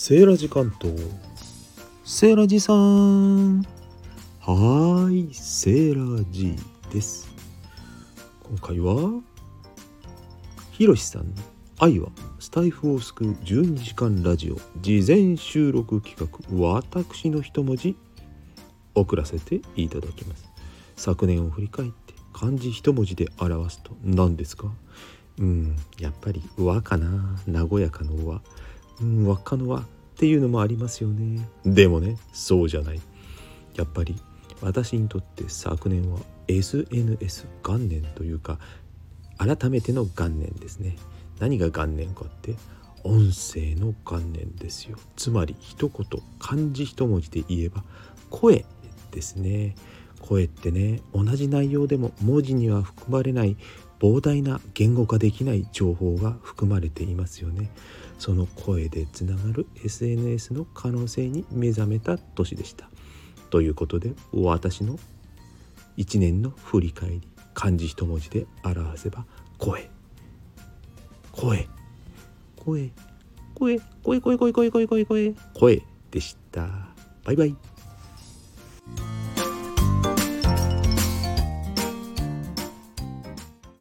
セーラジ関東。セーラジさん。はーいセーラジです。今回はひろしさんの愛はスタイフを救う12時間ラジオ事前収録企画私の一文字送らせていただきます。昨年を振り返って漢字一文字で表すと何ですか？うんやっぱり和かな和やかの和。うん輪っかの輪っていうのもありますよね。でもねそうじゃない。やっぱり私にとって昨年は SNS 元年というか改めての元年ですね。何が元年かって音声の元年ですよ。つまり一言漢字一文字で言えば声ですね。声ってね同じ内容でも文字には含まれない膨大な言語化できない情報が含まれていますよね。その声でつながる SNS の可能性に目覚めた年でした。ということで私の1年の振り返り漢字一文字で表せば声。声。声。声。声。声。声。声。声。声。声。声。でしたバイバイ